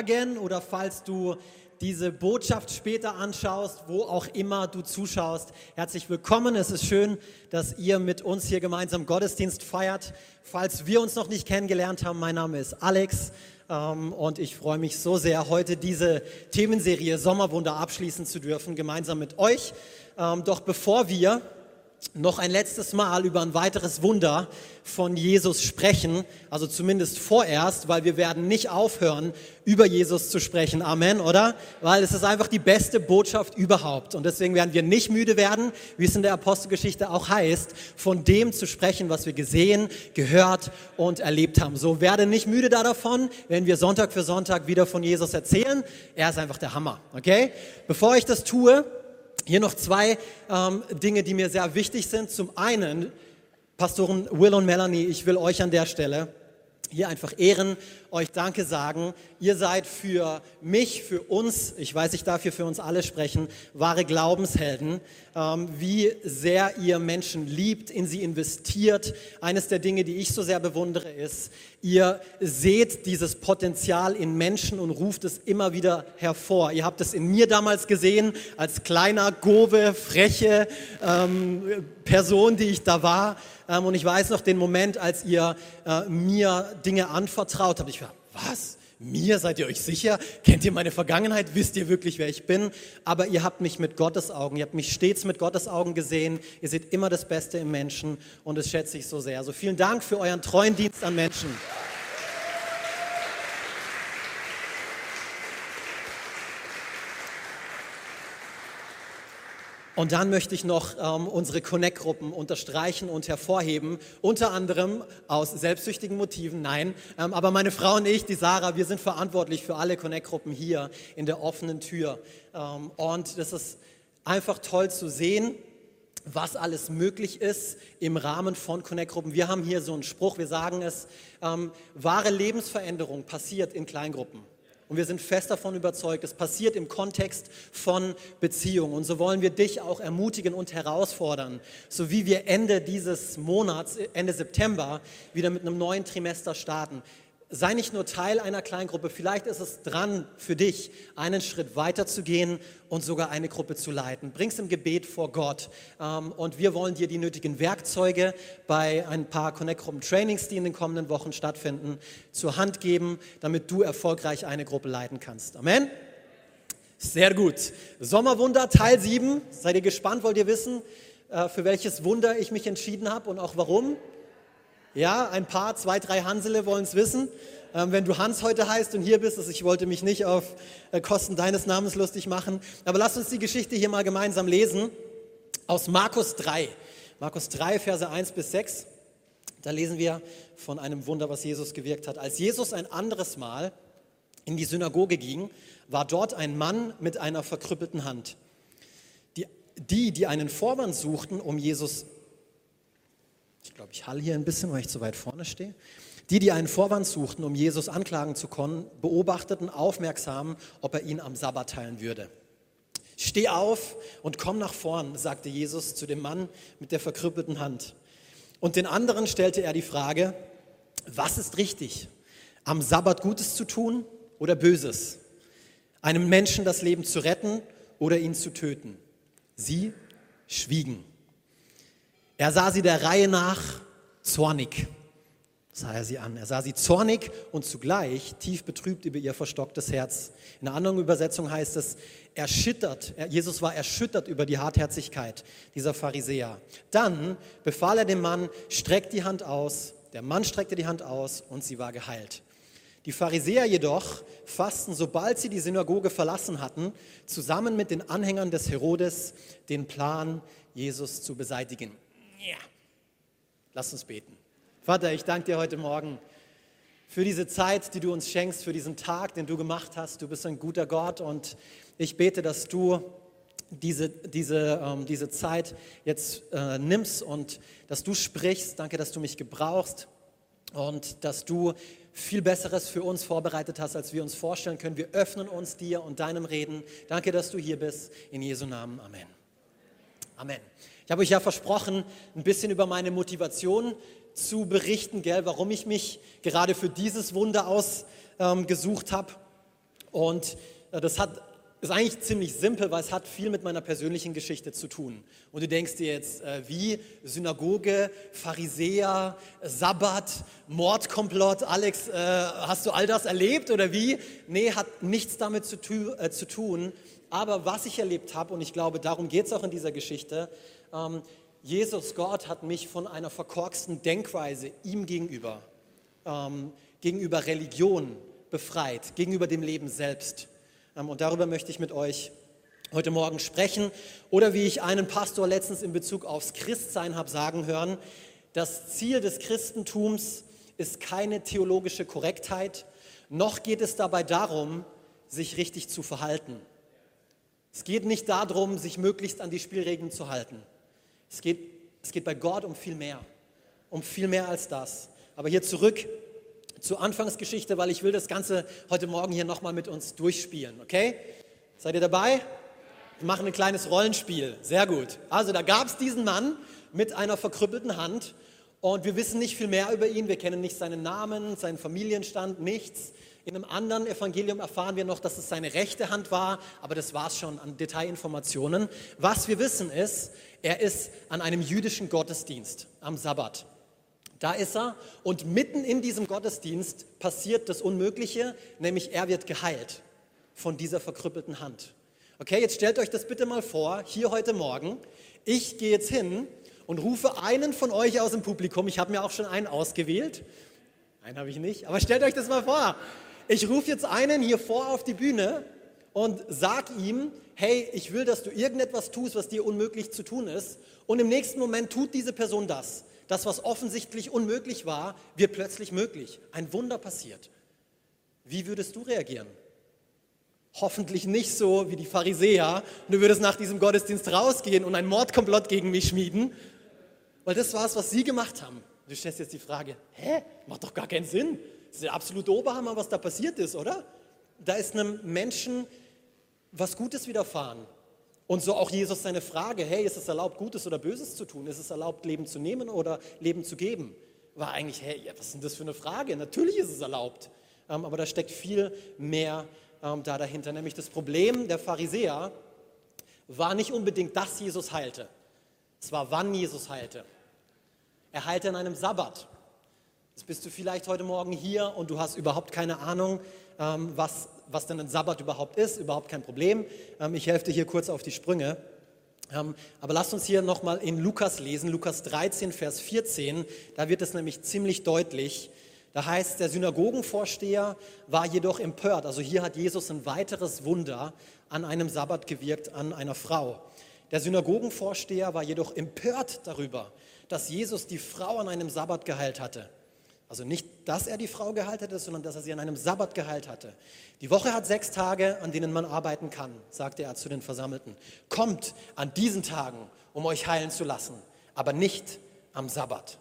Morgen oder falls du diese Botschaft später anschaust, wo auch immer du zuschaust. Herzlich willkommen. Es ist schön, dass ihr mit uns hier gemeinsam Gottesdienst feiert. Falls wir uns noch nicht kennengelernt haben, mein Name ist Alex ähm, und ich freue mich so sehr, heute diese Themenserie Sommerwunder abschließen zu dürfen, gemeinsam mit euch. Ähm, doch bevor wir noch ein letztes Mal über ein weiteres Wunder von Jesus sprechen, also zumindest vorerst, weil wir werden nicht aufhören, über Jesus zu sprechen. Amen, oder? Weil es ist einfach die beste Botschaft überhaupt. Und deswegen werden wir nicht müde werden, wie es in der Apostelgeschichte auch heißt, von dem zu sprechen, was wir gesehen, gehört und erlebt haben. So werde nicht müde da davon, wenn wir Sonntag für Sonntag wieder von Jesus erzählen. Er ist einfach der Hammer, okay? Bevor ich das tue, hier noch zwei ähm, Dinge, die mir sehr wichtig sind. Zum einen, Pastoren Will und Melanie, ich will euch an der Stelle hier einfach ehren, euch Danke sagen. Ihr seid für mich, für uns, ich weiß, ich darf hier für uns alle sprechen, wahre Glaubenshelden. Ähm, wie sehr ihr Menschen liebt, in sie investiert. Eines der Dinge, die ich so sehr bewundere, ist, ihr seht dieses Potenzial in Menschen und ruft es immer wieder hervor. Ihr habt es in mir damals gesehen, als kleiner, gove, freche ähm, Person, die ich da war. Ähm, und ich weiß noch den Moment, als ihr äh, mir Dinge anvertraut habt. Ich war, was? Mir seid ihr euch sicher? Kennt ihr meine Vergangenheit? Wisst ihr wirklich, wer ich bin? Aber ihr habt mich mit Gottes Augen, ihr habt mich stets mit Gottes Augen gesehen. Ihr seht immer das Beste im Menschen und das schätze ich so sehr. Also vielen Dank für euren treuen Dienst an Menschen. Und dann möchte ich noch ähm, unsere Connect-Gruppen unterstreichen und hervorheben, unter anderem aus selbstsüchtigen Motiven, nein, ähm, aber meine Frau und ich, die Sarah, wir sind verantwortlich für alle Connect-Gruppen hier in der offenen Tür. Ähm, und das ist einfach toll zu sehen, was alles möglich ist im Rahmen von Connect-Gruppen. Wir haben hier so einen Spruch, wir sagen es, ähm, wahre Lebensveränderung passiert in Kleingruppen. Und wir sind fest davon überzeugt, es passiert im Kontext von Beziehungen. Und so wollen wir dich auch ermutigen und herausfordern, so wie wir Ende dieses Monats, Ende September, wieder mit einem neuen Trimester starten. Sei nicht nur Teil einer Kleingruppe, vielleicht ist es dran für dich, einen Schritt weiter zu gehen und sogar eine Gruppe zu leiten. Bring's im Gebet vor Gott. Ähm, und wir wollen dir die nötigen Werkzeuge bei ein paar Connect-Gruppen-Trainings, die in den kommenden Wochen stattfinden, zur Hand geben, damit du erfolgreich eine Gruppe leiten kannst. Amen. Sehr gut. Sommerwunder Teil 7. Seid ihr gespannt? Wollt ihr wissen, äh, für welches Wunder ich mich entschieden habe und auch warum? Ja, ein paar, zwei, drei Hansele wollen es wissen. Ähm, wenn du Hans heute heißt und hier bist, also ich wollte mich nicht auf äh, Kosten deines Namens lustig machen, aber lass uns die Geschichte hier mal gemeinsam lesen aus Markus 3. Markus 3, Verse 1 bis 6. Da lesen wir von einem Wunder, was Jesus gewirkt hat. Als Jesus ein anderes Mal in die Synagoge ging, war dort ein Mann mit einer verkrüppelten Hand. Die, die, die einen Vorwand suchten, um Jesus ich glaube, ich halle hier ein bisschen, weil ich zu weit vorne stehe. Die, die einen Vorwand suchten, um Jesus anklagen zu können, beobachteten aufmerksam, ob er ihn am Sabbat teilen würde. Steh auf und komm nach vorn, sagte Jesus zu dem Mann mit der verkrüppelten Hand. Und den anderen stellte er die Frage, was ist richtig? Am Sabbat Gutes zu tun oder Böses? Einem Menschen das Leben zu retten oder ihn zu töten? Sie schwiegen. Er sah sie der Reihe nach zornig, sah er sie an. Er sah sie zornig und zugleich tief betrübt über ihr verstocktes Herz. In einer anderen Übersetzung heißt es, erschüttert, Jesus war erschüttert über die Hartherzigkeit dieser Pharisäer. Dann befahl er dem Mann, streckt die Hand aus. Der Mann streckte die Hand aus und sie war geheilt. Die Pharisäer jedoch fassten, sobald sie die Synagoge verlassen hatten, zusammen mit den Anhängern des Herodes den Plan, Jesus zu beseitigen. Ja. Lass uns beten. Vater, ich danke dir heute Morgen für diese Zeit, die du uns schenkst, für diesen Tag, den du gemacht hast. Du bist ein guter Gott und ich bete, dass du diese, diese, ähm, diese Zeit jetzt äh, nimmst und dass du sprichst. Danke, dass du mich gebrauchst und dass du viel Besseres für uns vorbereitet hast, als wir uns vorstellen können. Wir öffnen uns dir und deinem Reden. Danke, dass du hier bist. In Jesu Namen. Amen. Amen. Ich habe euch ja versprochen, ein bisschen über meine Motivation zu berichten, gell, warum ich mich gerade für dieses Wunder ausgesucht ähm, habe. Und äh, das hat, ist eigentlich ziemlich simpel, weil es hat viel mit meiner persönlichen Geschichte zu tun. Und du denkst dir jetzt, äh, wie Synagoge, Pharisäer, Sabbat, Mordkomplott, Alex, äh, hast du all das erlebt oder wie? Nee, hat nichts damit zu, tu, äh, zu tun. Aber was ich erlebt habe, und ich glaube, darum geht es auch in dieser Geschichte, ähm, Jesus Gott hat mich von einer verkorksten Denkweise ihm gegenüber, ähm, gegenüber Religion befreit, gegenüber dem Leben selbst. Ähm, und darüber möchte ich mit euch heute Morgen sprechen. Oder wie ich einen Pastor letztens in Bezug aufs Christsein habe sagen hören, das Ziel des Christentums ist keine theologische Korrektheit, noch geht es dabei darum, sich richtig zu verhalten. Es geht nicht darum, sich möglichst an die Spielregeln zu halten. Es geht, es geht bei Gott um viel mehr, um viel mehr als das. Aber hier zurück zur Anfangsgeschichte, weil ich will das Ganze heute Morgen hier nochmal mit uns durchspielen, okay? Seid ihr dabei? Wir machen ein kleines Rollenspiel, sehr gut. Also da gab es diesen Mann mit einer verkrüppelten Hand und wir wissen nicht viel mehr über ihn, wir kennen nicht seinen Namen, seinen Familienstand, nichts. In einem anderen Evangelium erfahren wir noch, dass es seine rechte Hand war, aber das war es schon an Detailinformationen. Was wir wissen ist, er ist an einem jüdischen Gottesdienst am Sabbat. Da ist er und mitten in diesem Gottesdienst passiert das Unmögliche, nämlich er wird geheilt von dieser verkrüppelten Hand. Okay, jetzt stellt euch das bitte mal vor, hier heute Morgen. Ich gehe jetzt hin und rufe einen von euch aus dem Publikum, ich habe mir auch schon einen ausgewählt, einen habe ich nicht, aber stellt euch das mal vor. Ich rufe jetzt einen hier vor auf die Bühne und sag ihm, hey, ich will, dass du irgendetwas tust, was dir unmöglich zu tun ist. Und im nächsten Moment tut diese Person das. Das, was offensichtlich unmöglich war, wird plötzlich möglich. Ein Wunder passiert. Wie würdest du reagieren? Hoffentlich nicht so wie die Pharisäer. Du würdest nach diesem Gottesdienst rausgehen und ein Mordkomplott gegen mich schmieden. Weil das war es, was sie gemacht haben. Du stellst jetzt die Frage, hä? Macht doch gar keinen Sinn. Das ist der absolute Oberhammer, was da passiert ist, oder? Da ist einem Menschen was Gutes widerfahren. Und so auch Jesus seine Frage, hey, ist es erlaubt, Gutes oder Böses zu tun? Ist es erlaubt, Leben zu nehmen oder Leben zu geben? War eigentlich, hey, was ist denn das für eine Frage? Natürlich ist es erlaubt. Ähm, aber da steckt viel mehr ähm, da dahinter. Nämlich das Problem der Pharisäer war nicht unbedingt, dass Jesus heilte. Es war, wann Jesus heilte. Er heilte an einem Sabbat. Jetzt bist du vielleicht heute Morgen hier und du hast überhaupt keine Ahnung, ähm, was, was denn ein Sabbat überhaupt ist. Überhaupt kein Problem. Ähm, ich helfe dir hier kurz auf die Sprünge. Ähm, aber lasst uns hier nochmal in Lukas lesen, Lukas 13, Vers 14. Da wird es nämlich ziemlich deutlich. Da heißt, der Synagogenvorsteher war jedoch empört. Also hier hat Jesus ein weiteres Wunder an einem Sabbat gewirkt, an einer Frau. Der Synagogenvorsteher war jedoch empört darüber, dass Jesus die Frau an einem Sabbat geheilt hatte. Also nicht, dass er die Frau geheilt hatte, sondern dass er sie an einem Sabbat geheilt hatte. Die Woche hat sechs Tage, an denen man arbeiten kann, sagte er zu den Versammelten. Kommt an diesen Tagen, um euch heilen zu lassen, aber nicht am Sabbat.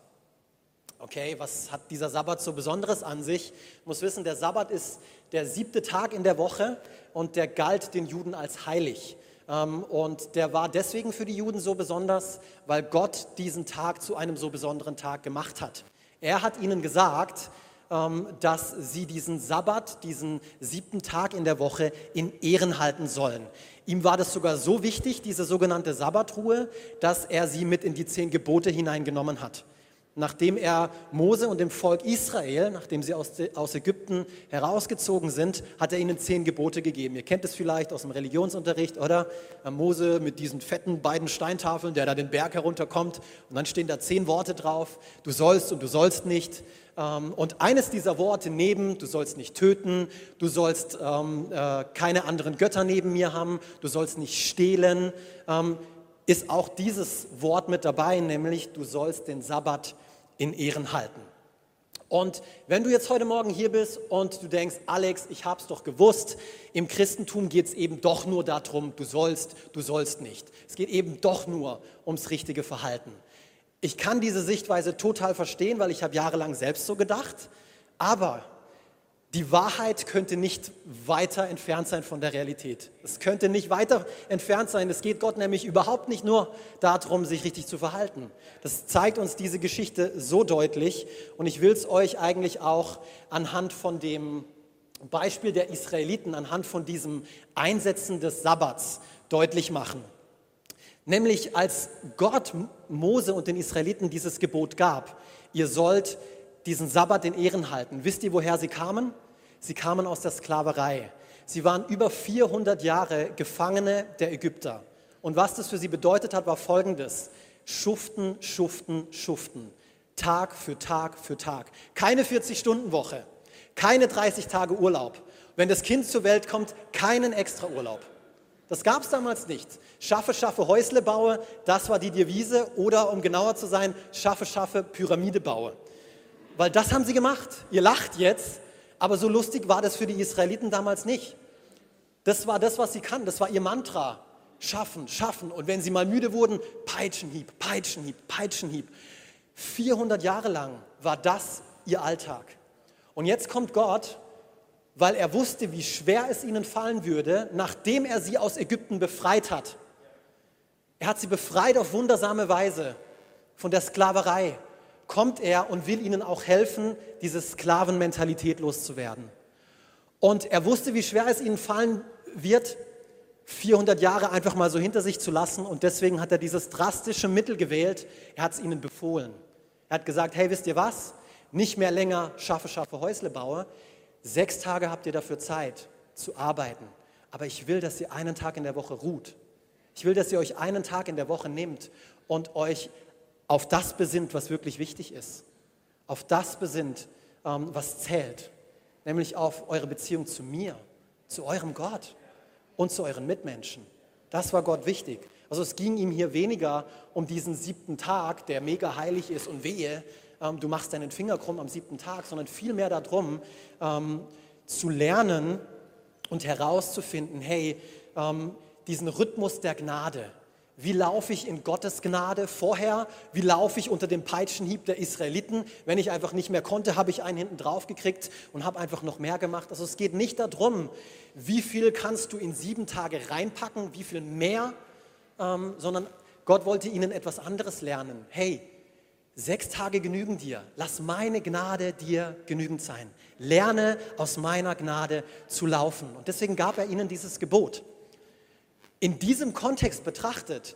Okay, was hat dieser Sabbat so Besonderes an sich? Ich muss wissen, der Sabbat ist der siebte Tag in der Woche und der galt den Juden als heilig. Ähm, und der war deswegen für die Juden so besonders, weil Gott diesen Tag zu einem so besonderen Tag gemacht hat. Er hat ihnen gesagt, ähm, dass sie diesen Sabbat, diesen siebten Tag in der Woche in Ehren halten sollen. Ihm war das sogar so wichtig, diese sogenannte Sabbatruhe, dass er sie mit in die zehn Gebote hineingenommen hat. Nachdem er Mose und dem Volk Israel, nachdem sie aus, Ägypten herausgezogen sind, hat er ihnen zehn Gebote gegeben. Ihr kennt es vielleicht aus dem Religionsunterricht, oder? Mose mit diesen fetten beiden Steintafeln, der da den Berg herunterkommt. Und dann stehen da zehn Worte drauf. Du sollst und du sollst nicht. Ähm, und eines dieser Worte neben, du sollst nicht töten, du sollst ähm, äh, keine anderen Götter neben mir haben, du sollst nicht stehlen, ähm, ist auch dieses Wort mit dabei, nämlich du sollst den Sabbat in Ehren halten. Und wenn du jetzt heute Morgen hier bist und du denkst, Alex, ich habe es doch gewusst, im Christentum geht es eben doch nur darum, du sollst, du sollst nicht. Es geht eben doch nur ums richtige Verhalten. Ich kann diese Sichtweise total verstehen, weil ich habe jahrelang selbst so gedacht. Aber die Wahrheit könnte nicht weiter entfernt sein von der Realität. Es könnte nicht weiter entfernt sein. Es geht Gott nämlich überhaupt nicht nur darum, sich richtig zu verhalten. Das zeigt uns diese Geschichte so deutlich. Und ich will es euch eigentlich auch anhand von dem Beispiel der Israeliten anhand von diesem Einsetzen des Sabbats deutlich machen. Nämlich als Gott Mose und den Israeliten dieses Gebot gab, ihr sollt diesen Sabbat in Ehren halten. Wisst ihr, woher sie kamen? Sie kamen aus der Sklaverei. Sie waren über 400 Jahre Gefangene der Ägypter. Und was das für sie bedeutet hat, war folgendes. Schuften, schuften, schuften. Tag für Tag für Tag. Keine 40-Stunden-Woche, keine 30 Tage Urlaub. Wenn das Kind zur Welt kommt, keinen extra Urlaub. Das gab es damals nicht. Schaffe, schaffe, Häusle baue, das war die Devise. Oder um genauer zu sein, schaffe, schaffe, Pyramide baue. Weil das haben sie gemacht. Ihr lacht jetzt, aber so lustig war das für die Israeliten damals nicht. Das war das, was sie kannten. Das war ihr Mantra. Schaffen, schaffen. Und wenn sie mal müde wurden, Peitschenhieb, Peitschenhieb, Peitschenhieb. 400 Jahre lang war das ihr Alltag. Und jetzt kommt Gott, weil er wusste, wie schwer es ihnen fallen würde, nachdem er sie aus Ägypten befreit hat. Er hat sie befreit auf wundersame Weise von der Sklaverei. Kommt er und will ihnen auch helfen, diese Sklavenmentalität loszuwerden. Und er wusste, wie schwer es ihnen fallen wird, 400 Jahre einfach mal so hinter sich zu lassen. Und deswegen hat er dieses drastische Mittel gewählt. Er hat es ihnen befohlen. Er hat gesagt, hey, wisst ihr was? Nicht mehr länger schaffe, schaffe, Häusle baue. Sechs Tage habt ihr dafür Zeit zu arbeiten. Aber ich will, dass ihr einen Tag in der Woche ruht. Ich will, dass ihr euch einen Tag in der Woche nehmt und euch auf das besinnt, was wirklich wichtig ist. Auf das besinnt, ähm, was zählt. Nämlich auf eure Beziehung zu mir, zu eurem Gott und zu euren Mitmenschen. Das war Gott wichtig. Also es ging ihm hier weniger um diesen siebten Tag, der mega heilig ist und wehe, ähm, du machst deinen Finger krumm am siebten Tag, sondern vielmehr darum, ähm, zu lernen und herauszufinden, hey, ähm, diesen Rhythmus der Gnade, wie laufe ich in Gottes Gnade vorher? Wie laufe ich unter dem Peitschenhieb der Israeliten? Wenn ich einfach nicht mehr konnte, habe ich einen hinten drauf gekriegt und habe einfach noch mehr gemacht. Also es geht nicht darum, wie viel kannst du in sieben Tage reinpacken, wie viel mehr, ähm, sondern Gott wollte ihnen etwas anderes lernen. Hey, sechs Tage genügen dir. Lass meine Gnade dir genügend sein. Lerne aus meiner Gnade zu laufen. Und deswegen gab er ihnen dieses Gebot. In diesem Kontext betrachtet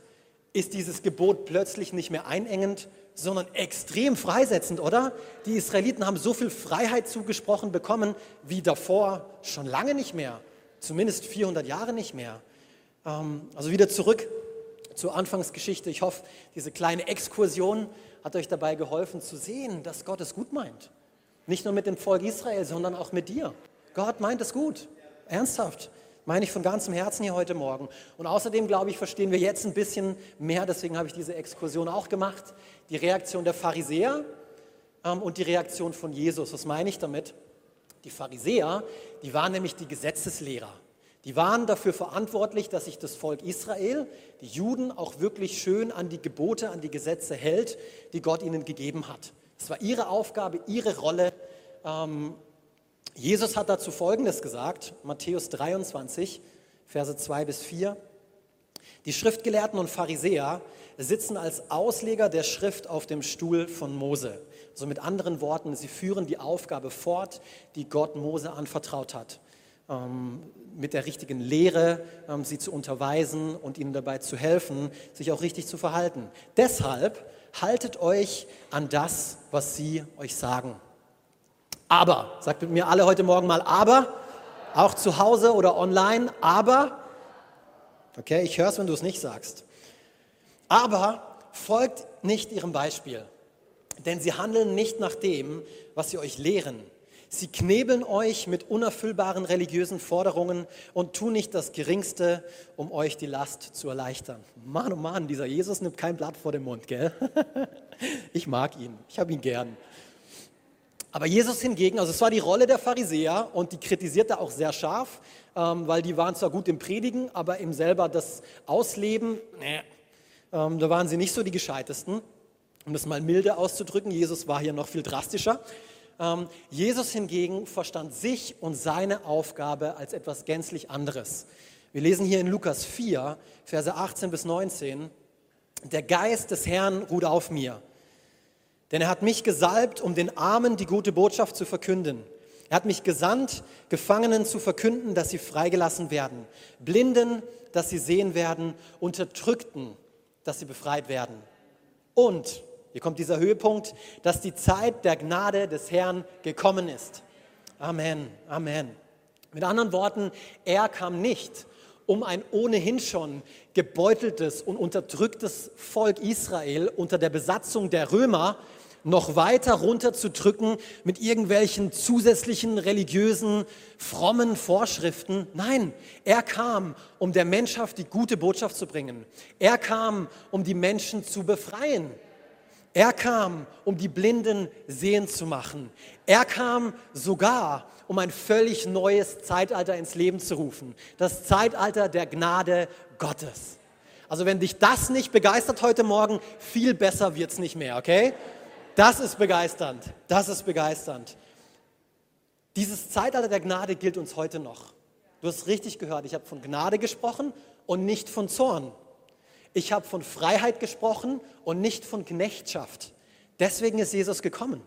ist dieses Gebot plötzlich nicht mehr einengend, sondern extrem freisetzend, oder? Die Israeliten haben so viel Freiheit zugesprochen bekommen wie davor schon lange nicht mehr, zumindest 400 Jahre nicht mehr. Ähm, also wieder zurück zur Anfangsgeschichte. Ich hoffe, diese kleine Exkursion hat euch dabei geholfen zu sehen, dass Gott es gut meint. Nicht nur mit dem Volk Israel, sondern auch mit dir. Gott meint es gut, ernsthaft. Meine ich von ganzem Herzen hier heute Morgen. Und außerdem, glaube ich, verstehen wir jetzt ein bisschen mehr, deswegen habe ich diese Exkursion auch gemacht, die Reaktion der Pharisäer ähm, und die Reaktion von Jesus. Was meine ich damit? Die Pharisäer, die waren nämlich die Gesetzeslehrer. Die waren dafür verantwortlich, dass sich das Volk Israel, die Juden, auch wirklich schön an die Gebote, an die Gesetze hält, die Gott ihnen gegeben hat. Das war ihre Aufgabe, ihre Rolle. Ähm, Jesus hat dazu Folgendes gesagt, Matthäus 23, Verse 2 bis 4. Die Schriftgelehrten und Pharisäer sitzen als Ausleger der Schrift auf dem Stuhl von Mose. Also mit anderen Worten, sie führen die Aufgabe fort, die Gott Mose anvertraut hat. Ähm, mit der richtigen Lehre ähm, sie zu unterweisen und ihnen dabei zu helfen, sich auch richtig zu verhalten. Deshalb haltet euch an das, was sie euch sagen. Aber, sagt mit mir alle heute Morgen mal aber, auch zu Hause oder online, aber, okay, ich höre es, wenn du es nicht sagst. Aber folgt nicht ihrem Beispiel, denn sie handeln nicht nach dem, was sie euch lehren. Sie knebeln euch mit unerfüllbaren religiösen Forderungen und tun nicht das Geringste, um euch die Last zu erleichtern. Mann, oh Mann, dieser Jesus nimmt kein Blatt vor den Mund, gell? Ich mag ihn, ich habe ihn gern. Aber Jesus hingegen, also es war die Rolle der Pharisäer und die kritisierte auch sehr scharf, ähm, weil die waren zwar gut im Predigen, aber im selber das Ausleben, nee, ähm, da waren sie nicht so die Gescheitesten. Um das mal milde auszudrücken, Jesus war hier noch viel drastischer. Ähm, Jesus hingegen verstand sich und seine Aufgabe als etwas gänzlich anderes. Wir lesen hier in Lukas 4, Verse 18 bis 19, der Geist des Herrn ruht auf mir denn er hat mich gesalbt, um den Armen die gute Botschaft zu verkünden. Er hat mich gesandt, Gefangenen zu verkünden, dass sie freigelassen werden, Blinden, dass sie sehen werden, Unterdrückten, dass sie befreit werden. Und, hier kommt dieser Höhepunkt, dass die Zeit der Gnade des Herrn gekommen ist. Amen, Amen. Mit anderen Worten, er kam nicht, um ein ohnehin schon gebeuteltes und unterdrücktes Volk Israel unter der Besatzung der Römer noch weiter runterzudrücken mit irgendwelchen zusätzlichen religiösen, frommen Vorschriften. Nein, er kam, um der Menschheit die gute Botschaft zu bringen. Er kam, um die Menschen zu befreien. Er kam, um die Blinden sehen zu machen. Er kam sogar, um ein völlig neues Zeitalter ins Leben zu rufen. Das Zeitalter der Gnade Gottes. Also wenn dich das nicht begeistert heute Morgen, viel besser wird es nicht mehr, okay? Das ist begeisternd. Das ist begeisternd. Dieses Zeitalter der Gnade gilt uns heute noch. Du hast richtig gehört, ich habe von Gnade gesprochen und nicht von Zorn. Ich habe von Freiheit gesprochen und nicht von Knechtschaft. Deswegen ist Jesus gekommen,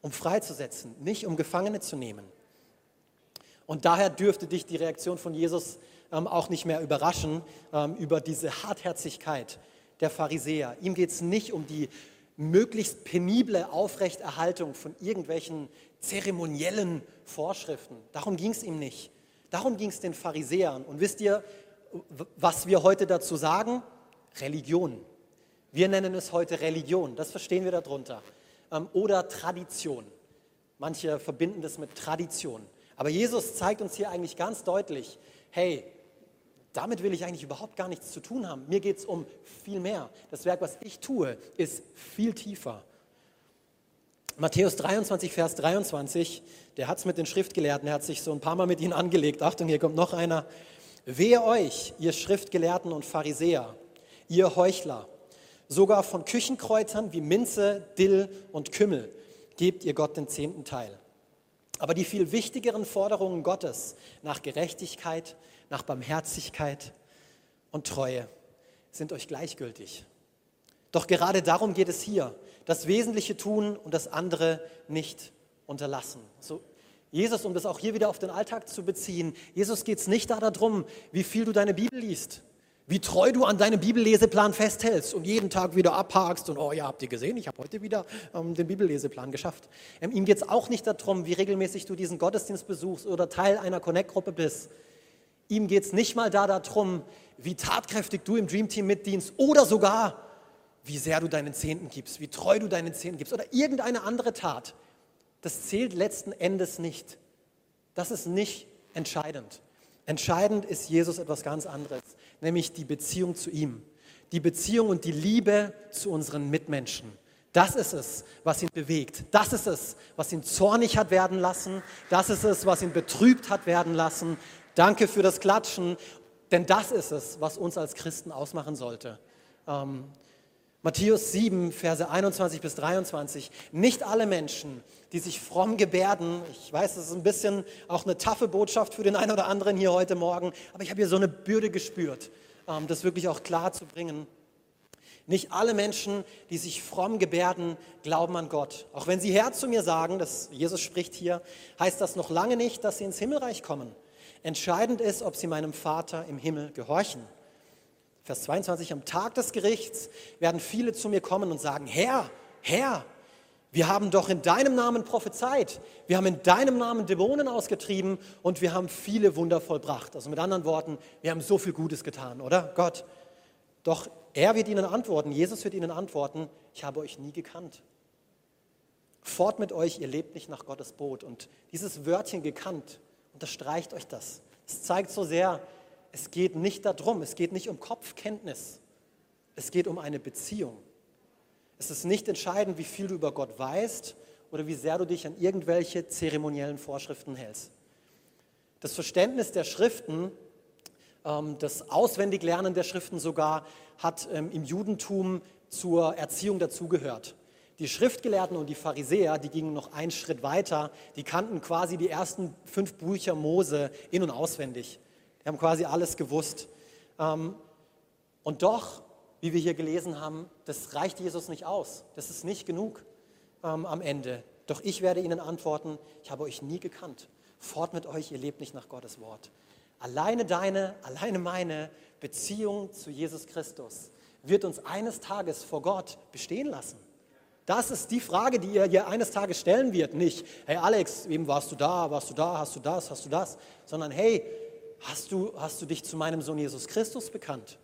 um freizusetzen, nicht um Gefangene zu nehmen. Und daher dürfte dich die Reaktion von Jesus ähm, auch nicht mehr überraschen ähm, über diese Hartherzigkeit der Pharisäer. Ihm geht es nicht um die möglichst penible Aufrechterhaltung von irgendwelchen zeremoniellen Vorschriften. Darum ging es ihm nicht. Darum ging es den Pharisäern. Und wisst ihr, was wir heute dazu sagen? Religion. Wir nennen es heute Religion, das verstehen wir darunter. Ähm, oder Tradition. Manche verbinden das mit Tradition. Aber Jesus zeigt uns hier eigentlich ganz deutlich, hey, damit will ich eigentlich überhaupt gar nichts zu tun haben. Mir geht es um viel mehr. Das Werk, was ich tue, ist viel tiefer. Matthäus 23, Vers 23, der hat es mit den Schriftgelehrten, er hat sich so ein paar Mal mit ihnen angelegt. Achtung, hier kommt noch einer. Wehe euch, ihr Schriftgelehrten und Pharisäer, ihr Heuchler, sogar von Küchenkräutern wie Minze, Dill und Kümmel gebt ihr Gott den zehnten Teil. Aber die viel wichtigeren Forderungen Gottes nach Gerechtigkeit, nach Barmherzigkeit und Treue sind euch gleichgültig. Doch gerade darum geht es hier, das Wesentliche tun und das andere nicht unterlassen. So, Jesus, um das auch hier wieder auf den Alltag zu beziehen, Jesus geht es nicht darum, wie viel du deine Bibel liest, wie treu du an deinem Bibelleseplan festhältst und jeden Tag wieder abhakst und, oh ja, habt ihr gesehen, ich habe heute wieder ähm, den Bibelleseplan geschafft. Ähm, ihm geht es auch nicht darum, wie regelmäßig du diesen Gottesdienst besuchst oder Teil einer Connect-Gruppe bist. Ihm geht es nicht mal da darum, wie tatkräftig du im Dreamteam mitdienst oder sogar, wie sehr du deinen Zehnten gibst, wie treu du deinen Zehnten gibst oder irgendeine andere Tat. Das zählt letzten Endes nicht. Das ist nicht entscheidend. Entscheidend ist Jesus etwas ganz anderes, nämlich die Beziehung zu ihm. Die Beziehung und die Liebe zu unseren Mitmenschen. Das ist es, was ihn bewegt. Das ist es, was ihn zornig hat werden lassen. Das ist es, was ihn betrübt hat werden lassen. Danke für das Klatschen, denn das ist es, was uns als Christen ausmachen sollte. Ähm, Matthäus 7, Verse 21 bis 23. Nicht alle Menschen, die sich fromm gebärden, ich weiß, das ist ein bisschen auch eine taffe Botschaft für den einen oder anderen hier heute Morgen, aber ich habe hier so eine Bürde gespürt, ähm, das wirklich auch klar zu bringen. Nicht alle Menschen, die sich fromm gebärden, glauben an Gott. Auch wenn sie Herr zu mir sagen, dass Jesus spricht hier, heißt das noch lange nicht, dass sie ins Himmelreich kommen. Entscheidend ist, ob sie meinem Vater im Himmel gehorchen. Vers 22, am Tag des Gerichts werden viele zu mir kommen und sagen, Herr, Herr, wir haben doch in deinem Namen prophezeit, wir haben in deinem Namen Dämonen ausgetrieben und wir haben viele Wunder vollbracht. Also mit anderen Worten, wir haben so viel Gutes getan, oder Gott? Doch er wird ihnen antworten, Jesus wird ihnen antworten, ich habe euch nie gekannt. Fort mit euch, ihr lebt nicht nach Gottes Boot. Und dieses Wörtchen gekannt, unterstreicht euch das. Es zeigt so sehr, es geht nicht darum, es geht nicht um Kopfkenntnis, es geht um eine Beziehung. Es ist nicht entscheidend, wie viel du über Gott weißt oder wie sehr du dich an irgendwelche zeremoniellen Vorschriften hältst. Das Verständnis der Schriften, ähm, das Auswendiglernen der Schriften sogar, hat ähm, im Judentum zur Erziehung dazugehört. Die Schriftgelehrten und die Pharisäer, die gingen noch einen Schritt weiter, die kannten quasi die ersten fünf Bücher Mose in- und auswendig. Die haben quasi alles gewusst. Ähm, und doch, wie wir hier gelesen haben, das reicht Jesus nicht aus. Das ist nicht genug ähm, am Ende. Doch ich werde ihnen antworten, ich habe euch nie gekannt. Fort mit euch, ihr lebt nicht nach Gottes Wort. Alleine deine, alleine meine Beziehung zu Jesus Christus wird uns eines Tages vor Gott bestehen lassen. Das ist die Frage, die ihr hier eines Tages stellen wird. Nicht, hey Alex, eben warst du da, warst du da, hast du das, hast du das, sondern hey, hast du, hast du dich zu meinem Sohn Jesus Christus bekannt?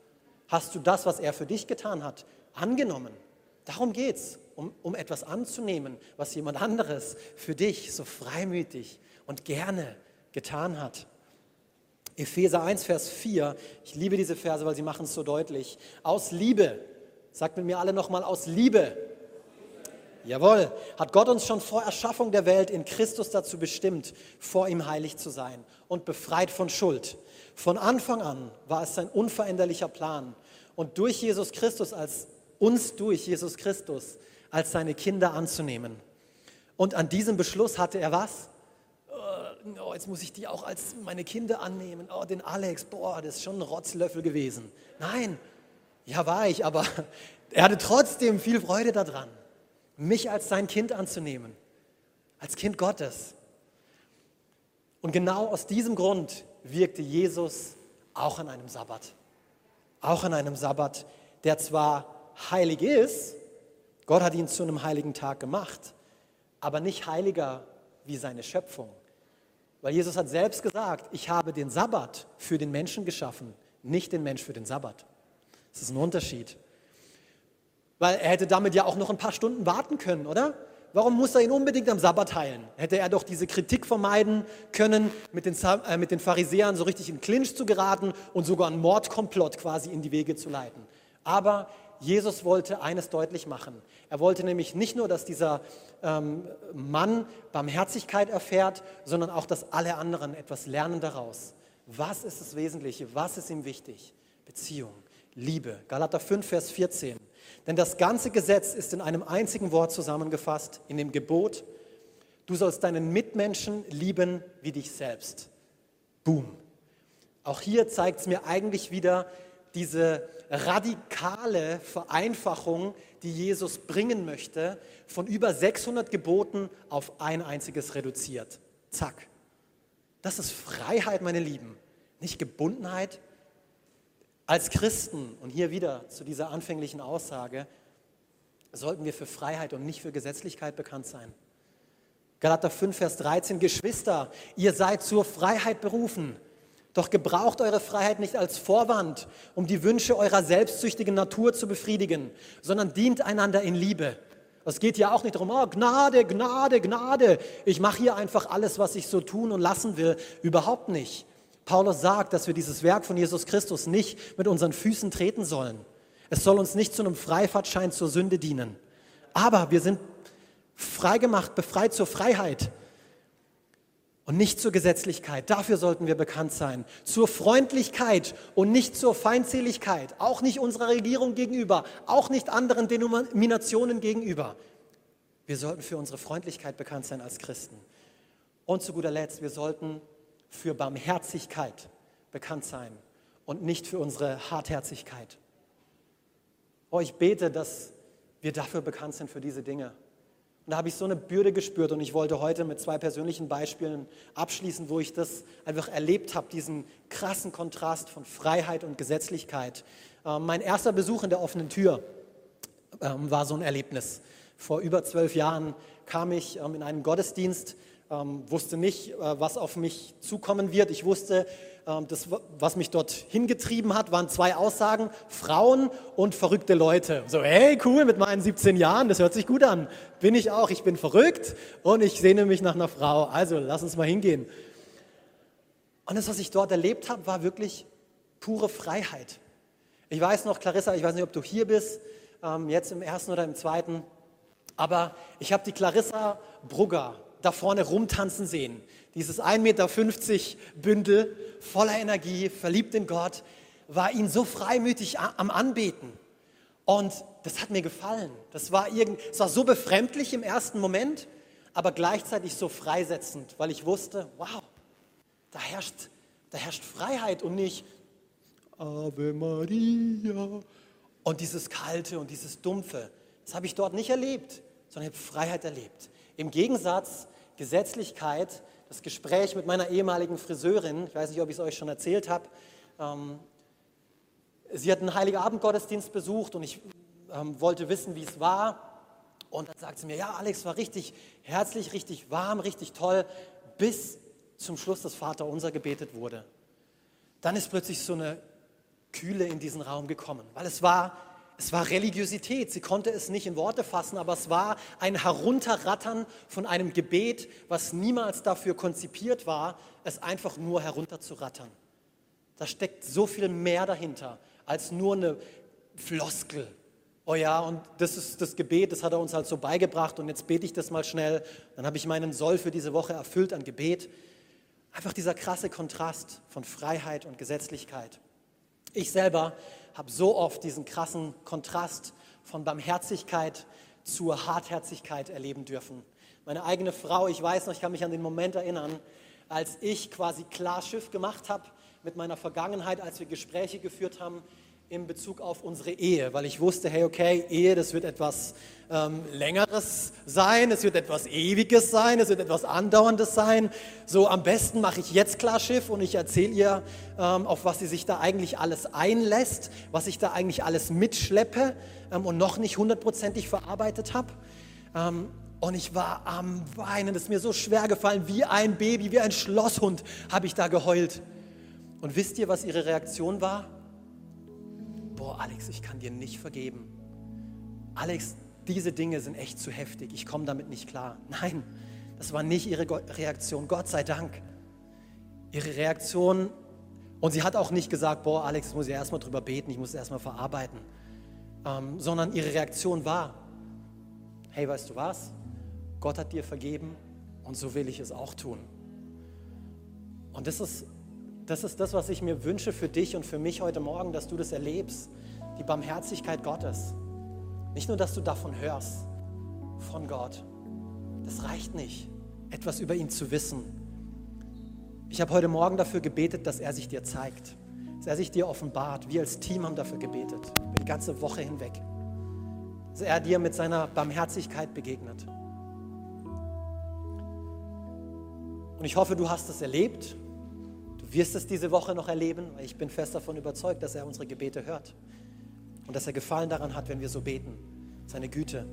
Hast du das, was er für dich getan hat, angenommen? Darum geht es, um, um etwas anzunehmen, was jemand anderes für dich so freimütig und gerne getan hat. Epheser 1, Vers 4, ich liebe diese Verse, weil sie machen es so deutlich. Aus Liebe, sagt mit mir alle nochmal, aus Liebe. Jawohl, hat Gott uns schon vor Erschaffung der Welt in Christus dazu bestimmt, vor ihm heilig zu sein und befreit von Schuld. Von Anfang an war es sein unveränderlicher Plan. Und durch Jesus Christus, als uns durch Jesus Christus, als seine Kinder anzunehmen. Und an diesem Beschluss hatte er was? oh, jetzt muss ich die auch als meine Kinder annehmen. Oh, den Alex, boah, das ist schon ein Rotzlöffel gewesen. Nein, ja war ich, aber er hatte trotzdem viel Freude daran, mich als sein Kind anzunehmen, als Kind Gottes. Und genau aus diesem Grund wirkte Jesus auch an einem Sabbat. Auch an einem Sabbat, der zwar heilig ist, Gott hat ihn zu einem heiligen Tag gemacht, aber nicht heiliger wie seine Schöpfung. Weil Jesus hat selbst gesagt, ich habe den Sabbat für den Menschen geschaffen, nicht den Mensch für den Sabbat. Das ist ein Unterschied. Weil er hätte damit ja auch noch ein paar Stunden warten können, oder? Warum muss er ihn unbedingt am Sabbat heilen? Hätte er doch diese Kritik vermeiden können, mit den, äh, mit den Pharisäern so richtig in Clinch zu geraten und sogar einen Mordkomplott quasi in die Wege zu leiten. Aber Jesus wollte eines deutlich machen. Er wollte nämlich nicht nur, dass dieser ähm, Mann Barmherzigkeit erfährt, sondern auch, dass alle anderen etwas lernen daraus. Was ist das Wesentliche? Was ist ihm wichtig? Beziehung, Liebe. Galater 5, Vers 14. Denn das ganze Gesetz ist in einem einzigen Wort zusammengefasst, in dem Gebot, du sollst deinen Mitmenschen lieben wie dich selbst. Boom. Auch hier zeigt es mir eigentlich wieder diese radikale Vereinfachung, die Jesus bringen möchte, von über 600 Geboten auf ein einziges reduziert. Zack. Das ist Freiheit, meine Lieben, nicht Gebundenheit. Als Christen, und hier wieder zu dieser anfänglichen Aussage, sollten wir für Freiheit und nicht für Gesetzlichkeit bekannt sein. Galater 5, Vers 13, Geschwister, ihr seid zur Freiheit berufen. Doch gebraucht eure Freiheit nicht als Vorwand, um die Wünsche eurer selbstsüchtigen Natur zu befriedigen, sondern dient einander in Liebe. Es geht ja auch nicht darum, oh, Gnade, Gnade, Gnade. Ich mache hier einfach alles, was ich so tun und lassen will. Überhaupt nicht. Paulus sagt, dass wir dieses Werk von Jesus Christus nicht mit unseren Füßen treten sollen. Es soll uns nicht zu einem Freifahrtschein zur Sünde dienen. Aber wir sind freigemacht, befreit zur Freiheit und nicht zur Gesetzlichkeit. Dafür sollten wir bekannt sein. Zur Freundlichkeit und nicht zur Feindseligkeit. Auch nicht unserer Regierung gegenüber, auch nicht anderen Denominationen gegenüber. Wir sollten für unsere Freundlichkeit bekannt sein als Christen. Und zu guter Letzt, wir sollten für Barmherzigkeit bekannt sein und nicht für unsere Hartherzigkeit. Oh, ich bete, dass wir dafür bekannt sind für diese Dinge. Und da habe ich so eine Bürde gespürt und ich wollte heute mit zwei persönlichen Beispielen abschließen, wo ich das einfach erlebt habe, diesen krassen Kontrast von Freiheit und Gesetzlichkeit. Ähm, mein erster Besuch in der offenen Tür ähm, war so ein Erlebnis. Vor über zwölf Jahren kam ich ähm, in einen Gottesdienst, ähm, wusste nicht, äh, was auf mich zukommen wird. Ich wusste, ähm, das, was mich dort hingetrieben hat, waren zwei Aussagen, Frauen und verrückte Leute. So, hey, cool, mit meinen 17 Jahren, das hört sich gut an. Bin ich auch, ich bin verrückt und ich sehne mich nach einer Frau. Also, lass uns mal hingehen. Und das, was ich dort erlebt habe, war wirklich pure Freiheit. Ich weiß noch, Clarissa, ich weiß nicht, ob du hier bist, ähm, jetzt im ersten oder im zweiten, aber ich habe die Clarissa Brugger da vorne rumtanzen sehen. Dieses 1,50 Meter Bündel voller Energie, verliebt in Gott, war ihn so freimütig am Anbeten. Und das hat mir gefallen. Das war, irgend, das war so befremdlich im ersten Moment, aber gleichzeitig so freisetzend, weil ich wusste, wow, da herrscht, da herrscht Freiheit und nicht Ave Maria. Und dieses Kalte und dieses Dumpfe, das habe ich dort nicht erlebt, sondern ich habe Freiheit erlebt. Im Gegensatz, Gesetzlichkeit, das Gespräch mit meiner ehemaligen Friseurin, ich weiß nicht, ob ich es euch schon erzählt habe, ähm, sie hat einen Heiligabend-Gottesdienst besucht und ich ähm, wollte wissen, wie es war. Und dann sagt sie mir, ja, Alex, war richtig herzlich, richtig warm, richtig toll, bis zum Schluss das Vaterunser gebetet wurde. Dann ist plötzlich so eine Kühle in diesen Raum gekommen, weil es war, es war Religiosität. Sie konnte es nicht in Worte fassen, aber es war ein Herunterrattern von einem Gebet, was niemals dafür konzipiert war, es einfach nur herunterzurattern. Da steckt so viel mehr dahinter als nur eine Floskel. Oh ja, und das ist das Gebet, das hat er uns halt so beigebracht und jetzt bete ich das mal schnell. Dann habe ich meinen Soll für diese Woche erfüllt an Gebet. Einfach dieser krasse Kontrast von Freiheit und Gesetzlichkeit. Ich selber habe so oft diesen krassen Kontrast von Barmherzigkeit zur Hartherzigkeit erleben dürfen. Meine eigene Frau, ich weiß noch, ich kann mich an den Moment erinnern, als ich quasi klar Schiff gemacht habe mit meiner Vergangenheit, als wir Gespräche geführt haben in Bezug auf unsere Ehe, weil ich wusste, hey, okay, Ehe, das wird etwas ähm, Längeres sein, es wird etwas Ewiges sein, es wird etwas Andauerndes sein. So am besten mache ich jetzt klar Schiff und ich erzähle ihr, ähm, auf was sie sich da eigentlich alles einlässt, was ich da eigentlich alles mitschleppe ähm, und noch nicht hundertprozentig verarbeitet habe. Ähm, und ich war am Weinen, es ist mir so schwer gefallen, wie ein Baby, wie ein Schlosshund habe ich da geheult. Und wisst ihr, was ihre Reaktion war? Boah, Alex, ich kann dir nicht vergeben. Alex, diese Dinge sind echt zu heftig, ich komme damit nicht klar. Nein, das war nicht ihre Reaktion, Gott sei Dank. Ihre Reaktion, und sie hat auch nicht gesagt, boah, Alex, ich muss ja erstmal drüber beten, ich muss erstmal verarbeiten, ähm, sondern ihre Reaktion war, hey, weißt du was? Gott hat dir vergeben und so will ich es auch tun. Und das ist das ist das, was ich mir wünsche für dich und für mich heute Morgen, dass du das erlebst. Die Barmherzigkeit Gottes. Nicht nur, dass du davon hörst, von Gott. Das reicht nicht, etwas über ihn zu wissen. Ich habe heute Morgen dafür gebetet, dass er sich dir zeigt, dass er sich dir offenbart. Wir als Team haben dafür gebetet, die ganze Woche hinweg. Dass er dir mit seiner Barmherzigkeit begegnet. Und ich hoffe, du hast es erlebt wirst es diese Woche noch erleben, weil ich bin fest davon überzeugt, dass er unsere Gebete hört und dass er Gefallen daran hat, wenn wir so beten. Seine Güte.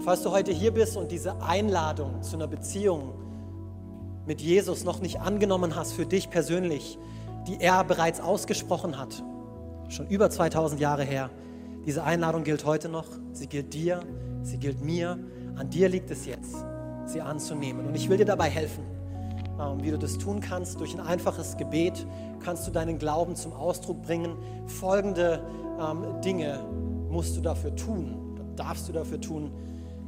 Falls du heute hier bist und diese Einladung zu einer Beziehung mit Jesus noch nicht angenommen hast für dich persönlich, die er bereits ausgesprochen hat, schon über 2000 Jahre her, diese Einladung gilt heute noch, sie gilt dir, sie gilt mir, an dir liegt es jetzt, sie anzunehmen. Und ich will dir dabei helfen. Ähm, wie du das tun kannst. Durch ein einfaches Gebet kannst du deinen Glauben zum Ausdruck bringen. Folgende ähm, Dinge musst du dafür tun, darfst du dafür tun.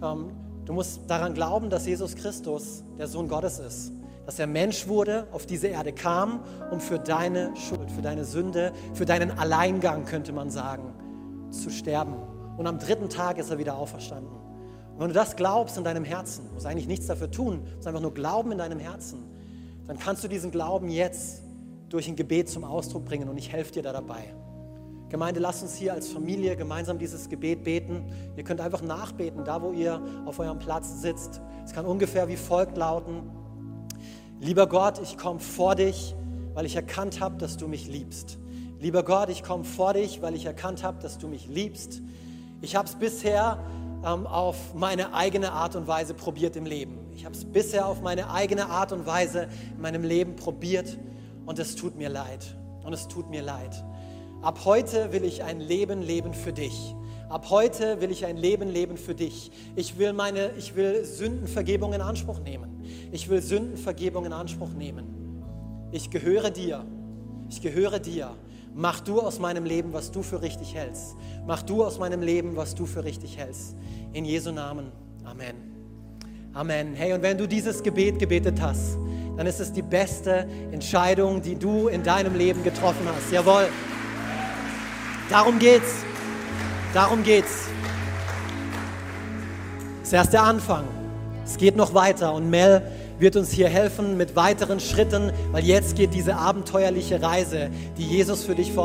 Ähm, du musst daran glauben, dass Jesus Christus der Sohn Gottes ist, dass er Mensch wurde, auf diese Erde kam, um für deine Schuld, für deine Sünde, für deinen Alleingang, könnte man sagen, zu sterben. Und am dritten Tag ist er wieder auferstanden. Und wenn du das glaubst in deinem Herzen, musst eigentlich nichts dafür tun, musst einfach nur glauben in deinem Herzen, dann kannst du diesen Glauben jetzt durch ein Gebet zum Ausdruck bringen und ich helfe dir da dabei. Gemeinde, lasst uns hier als Familie gemeinsam dieses Gebet beten. Ihr könnt einfach nachbeten, da wo ihr auf eurem Platz sitzt. Es kann ungefähr wie folgt lauten. Lieber Gott, ich komme vor dich, weil ich erkannt habe, dass du mich liebst. Lieber Gott, ich komme vor dich, weil ich erkannt habe, dass du mich liebst. Ich habe es bisher ähm, auf meine eigene Art und Weise probiert im Leben. Ich habe es bisher auf meine eigene Art und Weise in meinem Leben probiert und es tut mir leid. Und es tut mir leid. Ab heute will ich ein Leben leben für dich. Ab heute will ich ein Leben leben für dich. Ich will meine, ich will Sündenvergebung in Anspruch nehmen. Ich will Sündenvergebung in Anspruch nehmen. Ich gehöre dir. Ich gehöre dir. Mach du aus meinem Leben, was du für richtig hältst. Mach du aus meinem Leben, was du für richtig hältst. In Jesu Namen. Amen. Amen. Hey, und wenn du dieses Gebet gebetet hast, dann ist es die beste Entscheidung, die du in deinem Leben getroffen hast. Jawohl. Darum geht's. Darum geht's. Das ist erst der Anfang. Es geht noch weiter und Mel wird uns hier helfen mit weiteren Schritten, weil jetzt geht diese abenteuerliche Reise, die Jesus für dich vor